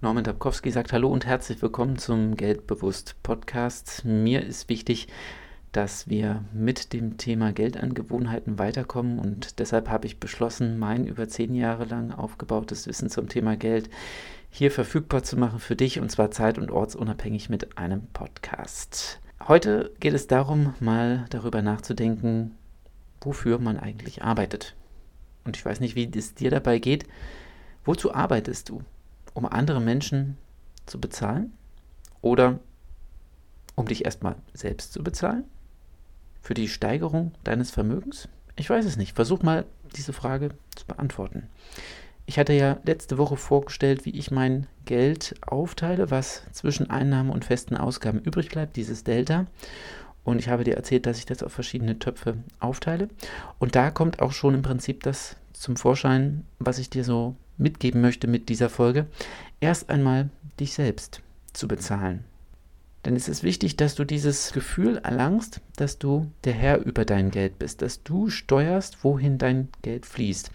Norman Dabkowski sagt Hallo und herzlich willkommen zum Geldbewusst Podcast. Mir ist wichtig, dass wir mit dem Thema Geldangewohnheiten weiterkommen und deshalb habe ich beschlossen, mein über zehn Jahre lang aufgebautes Wissen zum Thema Geld hier verfügbar zu machen für dich und zwar zeit- und ortsunabhängig mit einem Podcast. Heute geht es darum, mal darüber nachzudenken, wofür man eigentlich arbeitet. Und ich weiß nicht, wie es dir dabei geht. Wozu arbeitest du? Um andere Menschen zu bezahlen? Oder um dich erstmal selbst zu bezahlen? Für die Steigerung deines Vermögens? Ich weiß es nicht. Versuch mal diese Frage zu beantworten. Ich hatte ja letzte Woche vorgestellt, wie ich mein Geld aufteile, was zwischen Einnahmen und festen Ausgaben übrig bleibt, dieses Delta. Und ich habe dir erzählt, dass ich das auf verschiedene Töpfe aufteile. Und da kommt auch schon im Prinzip das zum Vorschein, was ich dir so mitgeben möchte mit dieser Folge, erst einmal dich selbst zu bezahlen. Denn es ist wichtig, dass du dieses Gefühl erlangst, dass du der Herr über dein Geld bist, dass du steuerst, wohin dein Geld fließt.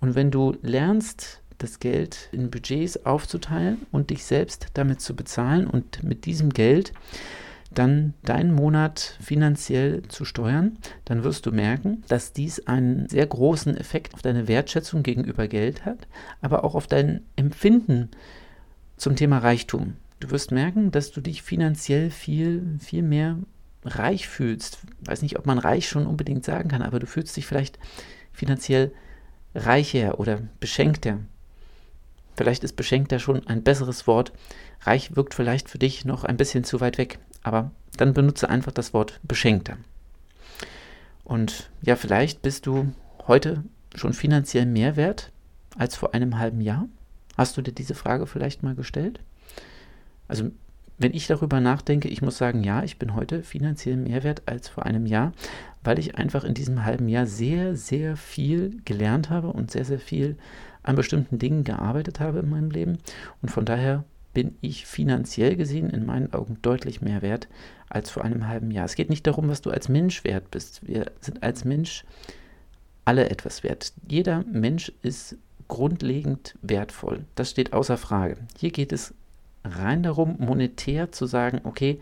Und wenn du lernst, das Geld in Budgets aufzuteilen und dich selbst damit zu bezahlen und mit diesem Geld dann deinen Monat finanziell zu steuern, dann wirst du merken, dass dies einen sehr großen Effekt auf deine Wertschätzung gegenüber Geld hat, aber auch auf dein Empfinden zum Thema Reichtum. Du wirst merken, dass du dich finanziell viel, viel mehr reich fühlst. Ich weiß nicht, ob man reich schon unbedingt sagen kann, aber du fühlst dich vielleicht finanziell reicher oder beschenkter. Vielleicht ist beschenkter schon ein besseres Wort. Reich wirkt vielleicht für dich noch ein bisschen zu weit weg. Aber dann benutze einfach das Wort beschenkter. Und ja, vielleicht bist du heute schon finanziell mehr wert als vor einem halben Jahr. Hast du dir diese Frage vielleicht mal gestellt? Also, wenn ich darüber nachdenke, ich muss sagen, ja, ich bin heute finanziell mehr wert als vor einem Jahr, weil ich einfach in diesem halben Jahr sehr, sehr viel gelernt habe und sehr, sehr viel an bestimmten Dingen gearbeitet habe in meinem Leben. Und von daher bin ich finanziell gesehen in meinen Augen deutlich mehr wert als vor einem halben Jahr. Es geht nicht darum, was du als Mensch wert bist. Wir sind als Mensch alle etwas wert. Jeder Mensch ist grundlegend wertvoll. Das steht außer Frage. Hier geht es rein darum, monetär zu sagen, okay,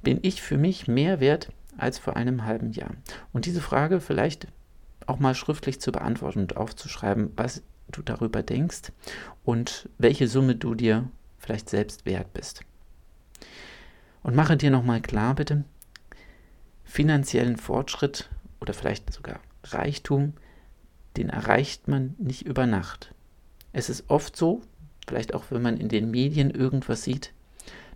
bin ich für mich mehr wert als vor einem halben Jahr? Und diese Frage vielleicht auch mal schriftlich zu beantworten und aufzuschreiben, was du darüber denkst und welche Summe du dir vielleicht selbst wert bist. Und mache dir nochmal klar, bitte, finanziellen Fortschritt oder vielleicht sogar Reichtum, den erreicht man nicht über Nacht. Es ist oft so, vielleicht auch wenn man in den Medien irgendwas sieht,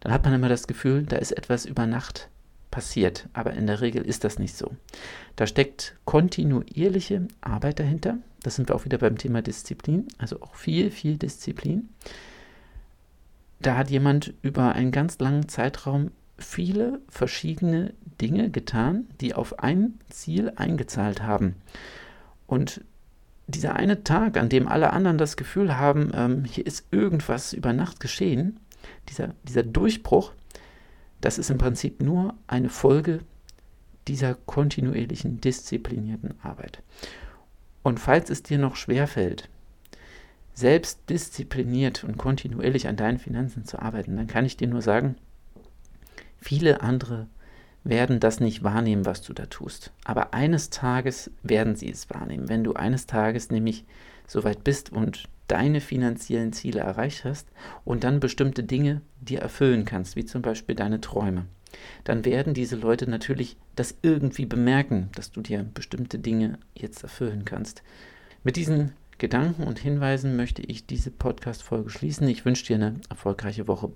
dann hat man immer das Gefühl, da ist etwas über Nacht passiert. Aber in der Regel ist das nicht so. Da steckt kontinuierliche Arbeit dahinter. Das sind wir auch wieder beim Thema Disziplin, also auch viel, viel Disziplin da hat jemand über einen ganz langen Zeitraum viele verschiedene Dinge getan, die auf ein Ziel eingezahlt haben. Und dieser eine Tag, an dem alle anderen das Gefühl haben, ähm, hier ist irgendwas über Nacht geschehen, dieser, dieser Durchbruch, das ist im Prinzip nur eine Folge dieser kontinuierlichen, disziplinierten Arbeit. Und falls es dir noch schwerfällt, selbst diszipliniert und kontinuierlich an deinen Finanzen zu arbeiten, dann kann ich dir nur sagen, viele andere werden das nicht wahrnehmen, was du da tust. Aber eines Tages werden sie es wahrnehmen. Wenn du eines Tages nämlich so weit bist und deine finanziellen Ziele erreicht hast und dann bestimmte Dinge dir erfüllen kannst, wie zum Beispiel deine Träume, dann werden diese Leute natürlich das irgendwie bemerken, dass du dir bestimmte Dinge jetzt erfüllen kannst. Mit diesen Gedanken und Hinweisen möchte ich diese Podcast-Folge schließen. Ich wünsche dir eine erfolgreiche Woche.